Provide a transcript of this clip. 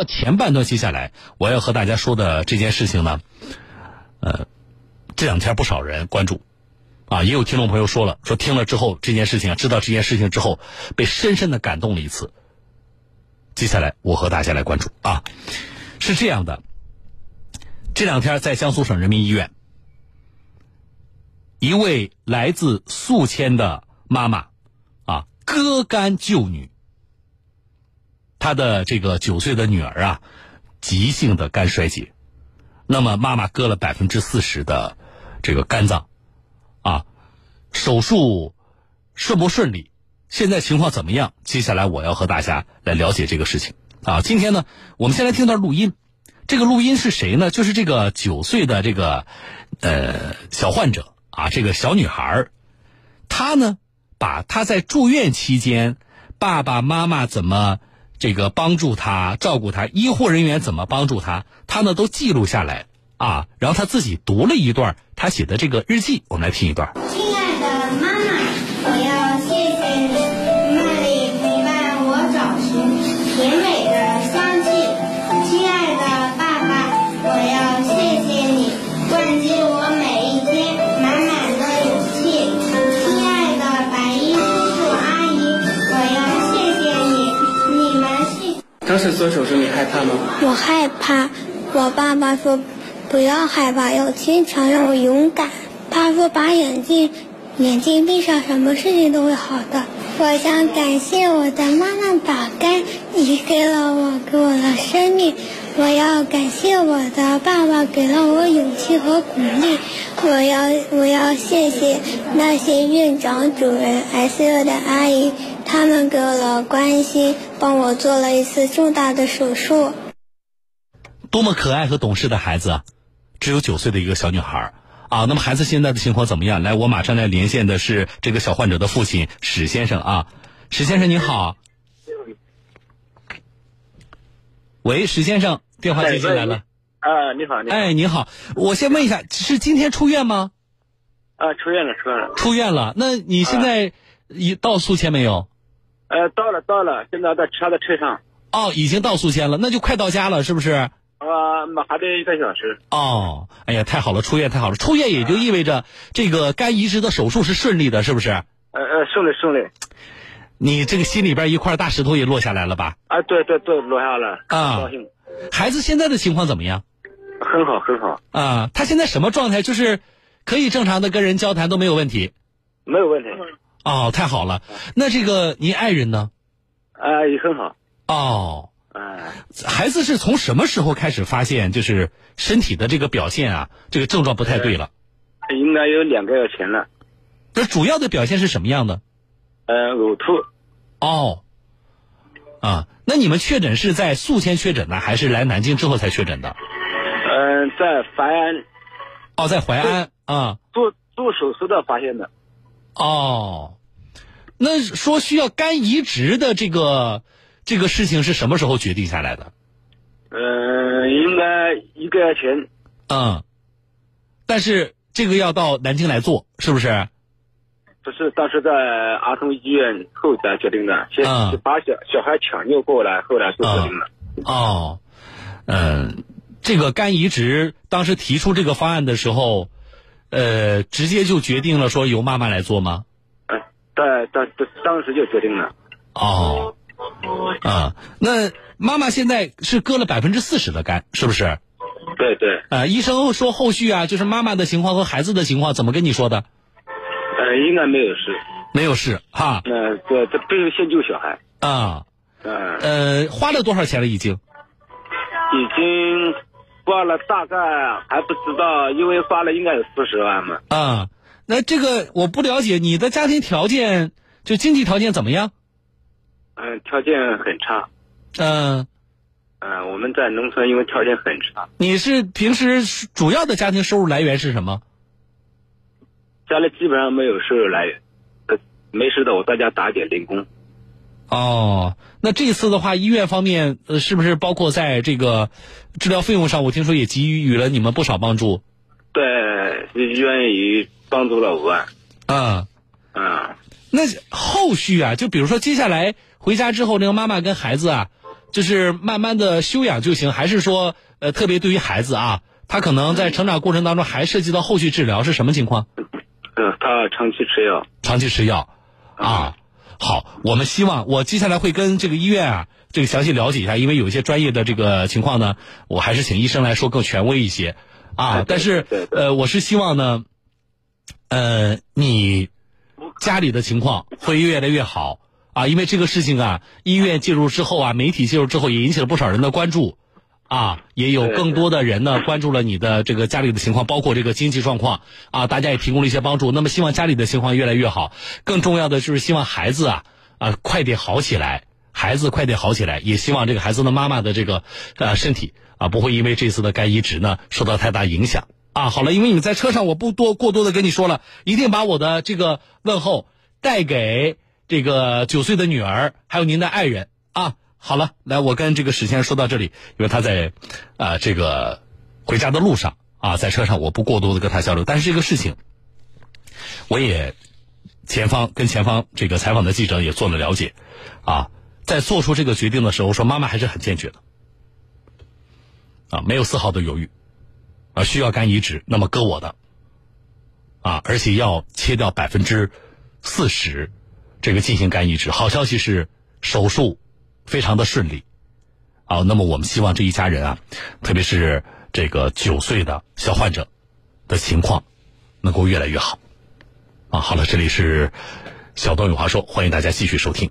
那前半段接下来我要和大家说的这件事情呢，呃，这两天不少人关注，啊，也有听众朋友说了，说听了之后这件事情，知道这件事情之后，被深深的感动了一次。接下来我和大家来关注啊，是这样的，这两天在江苏省人民医院，一位来自宿迁的妈妈，啊，割肝救女。他的这个九岁的女儿啊，急性的肝衰竭，那么妈妈割了百分之四十的这个肝脏，啊，手术顺不顺利？现在情况怎么样？接下来我要和大家来了解这个事情啊。今天呢，我们先来听段录音，这个录音是谁呢？就是这个九岁的这个呃小患者啊，这个小女孩儿，她呢把她在住院期间爸爸妈妈怎么。这个帮助他照顾他，医护人员怎么帮助他，他呢都记录下来啊。然后他自己读了一段他写的这个日记，我们来听一段。当时做手术你害怕吗？我害怕，我爸爸说不要害怕，要坚强，让我勇敢。他说把眼睛眼睛闭上，什么事情都会好的。我想感谢我的妈妈把肝移给了我，给我的生命。我要感谢我的爸爸，给了我勇气和鼓励。我要我要谢谢那些院长、主任、S U 的阿姨，他们给我了关心，帮我做了一次重大的手术。多么可爱和懂事的孩子啊！只有九岁的一个小女孩啊。那么孩子现在的情况怎么样？来，我马上来连线的是这个小患者的父亲史先生啊。史先生您好。喂，史先生，电话接进来了。啊，你好，你好。哎，你好，我先问一下，是今天出院吗？啊，出院了，出院了。出院了，那你现在已到宿迁没有？呃，到了，到了，现在在车的车上。哦，已经到宿迁了，那就快到家了，是不是？啊，那还得一个小时。哦，哎呀，太好了，出院太好了，出院也就意味着这个肝移植的手术是顺利的，是不是？呃呃，顺利顺利。你这个心里边一块大石头也落下来了吧？啊，对对对，落下了。啊，高兴。孩子现在的情况怎么样？很好，很好。啊，他现在什么状态？就是可以正常的跟人交谈都没有问题。没有问题。哦，太好了。那这个您爱人呢？啊，也很好。哦。哎。孩子是从什么时候开始发现就是身体的这个表现啊，这个症状不太对了？应该有两个月前了。那主要的表现是什么样的？呃，呕吐。哦。啊，那你们确诊是在宿迁确诊的，还是来南京之后才确诊的？嗯，在淮安。哦，在淮安啊。做做手术的发现的。哦，那说需要肝移植的这个这个事情是什么时候决定下来的？嗯，应该一个月前。嗯，但是这个要到南京来做，是不是？不是，当时在儿童医院后才决定的，先把小小孩抢救过来，后来做决定的。哦，嗯，这个肝移植当时提出这个方案的时候，呃，直接就决定了说由妈妈来做吗？嗯，在当当时就决定了。哦，啊，那妈妈现在是割了百分之四十的肝，是不是？对对。啊，医生说后续啊，就是妈妈的情况和孩子的情况怎么跟你说的？呃，应该没有事，没有事哈。呃，对这必须先救小孩。啊，嗯。呃，花了多少钱了？已经？已经花了大概还不知道，因为花了应该有四十万嘛。啊，那这个我不了解，你的家庭条件就经济条件怎么样？嗯，条件很差。嗯。嗯，我们在农村，因为条件很差。你是平时主要的家庭收入来源是什么？家里基本上没有收入来源，呃，没事的，我在家打点零工。哦，那这次的话，医院方面呃，是不是包括在这个治疗费用上，我听说也给予了你们不少帮助？对，医院也帮助了五万。嗯嗯。那后续啊，就比如说接下来回家之后，那个妈妈跟孩子啊，就是慢慢的休养就行，还是说呃特别对于孩子啊，他可能在成长过程当中还涉及到后续治疗是什么情况？呃，他长期吃药。长期吃药，啊，好，我们希望我接下来会跟这个医院啊这个详细了解一下，因为有一些专业的这个情况呢，我还是请医生来说更权威一些啊。但是呃，我是希望呢，呃，你家里的情况会越来越好。啊，因为这个事情啊，医院介入之后啊，媒体介入之后，也引起了不少人的关注，啊，也有更多的人呢关注了你的这个家里的情况，包括这个经济状况，啊，大家也提供了一些帮助。那么，希望家里的情况越来越好。更重要的就是希望孩子啊啊快点好起来，孩子快点好起来，也希望这个孩子的妈妈的这个呃身体啊不会因为这次的肝移植呢受到太大影响。啊，好了，因为你在车上，我不多过多的跟你说了，一定把我的这个问候带给。这个九岁的女儿，还有您的爱人啊，好了，来，我跟这个史先生说到这里，因为他在啊这个回家的路上啊，在车上，我不过多的跟他交流。但是这个事情，我也前方跟前方这个采访的记者也做了了解，啊，在做出这个决定的时候，说妈妈还是很坚决的，啊，没有丝毫的犹豫，啊，需要肝移植，那么割我的，啊，而且要切掉百分之四十。这个进行肝移植，好消息是手术非常的顺利，啊，那么我们希望这一家人啊，特别是这个九岁的小患者的情况能够越来越好，啊，好了，这里是小东有话说，欢迎大家继续收听。